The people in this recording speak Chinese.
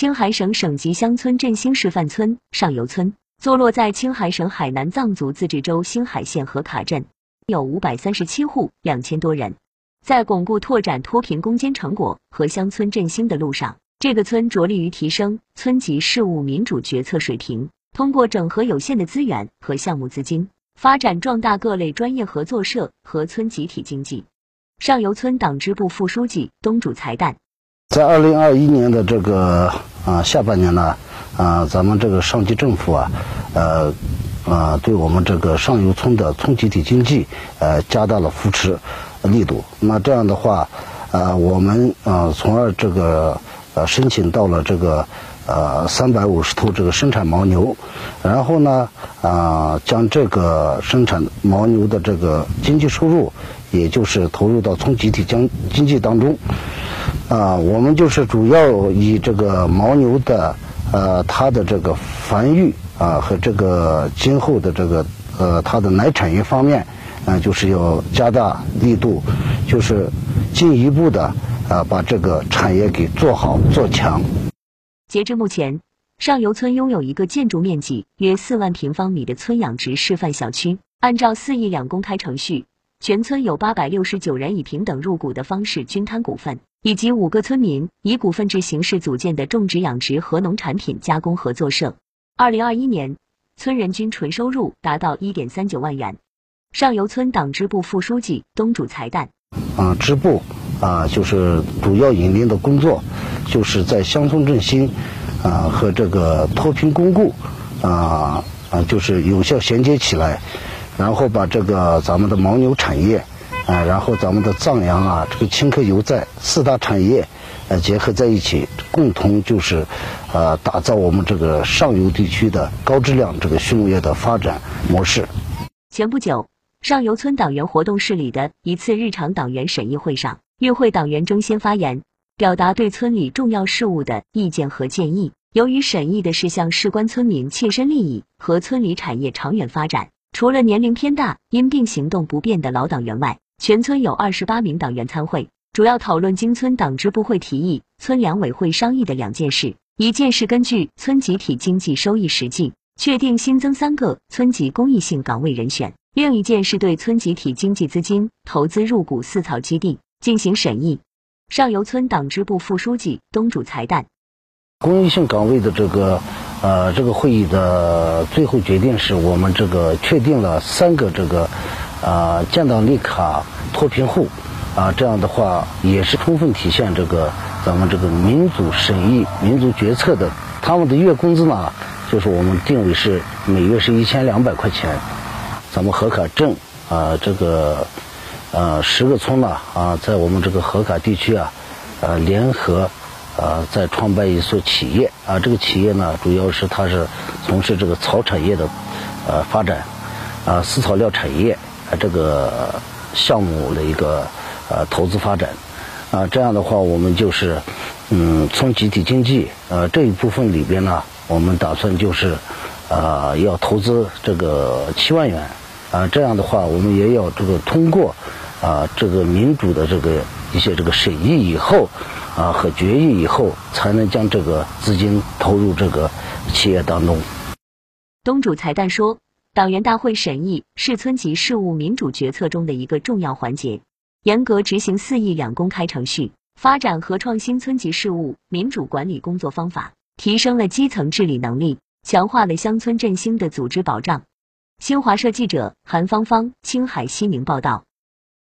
青海省省级乡村振兴示范村上游村，坐落在青海省海南藏族自治州兴海县河卡镇，有五百三十七户，两千多人。在巩固拓展脱贫攻坚成果和乡村振兴的路上，这个村着力于提升村级事务民主决策水平，通过整合有限的资源和项目资金，发展壮大各类专业合作社和村集体经济。上游村党支部副书记东主才旦，在二零二一年的这个啊下半年呢，啊咱们这个上级政府啊，呃啊对我们这个上游村的村集体经济呃加大了扶持。力度，那这样的话，呃，我们呃，从而这个呃，申请到了这个呃三百五十头这个生产牦牛，然后呢，啊，将这个生产牦牛的这个经济收入，也就是投入到村集体经经济当中，啊，我们就是主要以这个牦牛的呃它的这个繁育啊和这个今后的这个呃它的奶产业方面。啊，就是要加大力度，就是进一步的啊，把这个产业给做好做强。截至目前，上游村拥有一个建筑面积约四万平方米的村养殖示范小区。按照四亿两公开程序，全村有八百六十九人以平等入股的方式均摊股份，以及五个村民以股份制形式组建的种植养殖和农产品加工合作社。二零二一年，村人均纯收入达到一点三九万元。上游村党支部副书记东主才旦，啊，支部啊，就是主要引领的工作，就是在乡村振兴啊和这个脱贫攻固啊啊，就是有效衔接起来，然后把这个咱们的牦牛产业啊，然后咱们的藏羊啊，这个青稞油寨四大产业呃结合在一起，共同就是呃打造我们这个上游地区的高质量这个畜牧业的发展模式。前不久。上游村党员活动室里的一次日常党员审议会上，与会党员争先发言，表达对村里重要事务的意见和建议。由于审议的是向事关村民切身利益和村里产业长远发展，除了年龄偏大、因病行动不便的老党员外，全村有二十八名党员参会，主要讨论经村党支部会提议、村两委会商议的两件事：一件是根据村集体经济收益实际，确定新增三个村级公益性岗位人选。另一件是对村集体经济资金投资入股饲草基地进行审议。上游村党支部副书记东主才旦，公益性岗位的这个呃这个会议的最后决定是我们这个确定了三个这个啊建档立卡脱贫户啊这样的话也是充分体现这个咱们这个民主审议、民主决策的。他们的月工资呢，就是我们定位是每月是一千两百块钱。咱们河卡镇啊，这个呃十个村呢啊，在我们这个河卡地区啊，呃联合啊在创办一所企业啊，这个企业呢主要是它是从事这个草产业的呃发展啊，饲草料产业这个项目的一个呃投资发展啊，这样的话我们就是嗯村集体经济呃这一部分里边呢，我们打算就是啊要投资这个七万元。啊，这样的话，我们也要这个通过啊，这个民主的这个一些这个审议以后啊和决议以后，才能将这个资金投入这个企业当中。东主才旦说，党员大会审议是村级事务民主决策中的一个重要环节，严格执行四议两公开程序，发展和创新村级事务民主管理工作方法，提升了基层治理能力，强化了乡村振兴的组织保障。新华社记者韩芳芳，青海西宁报道。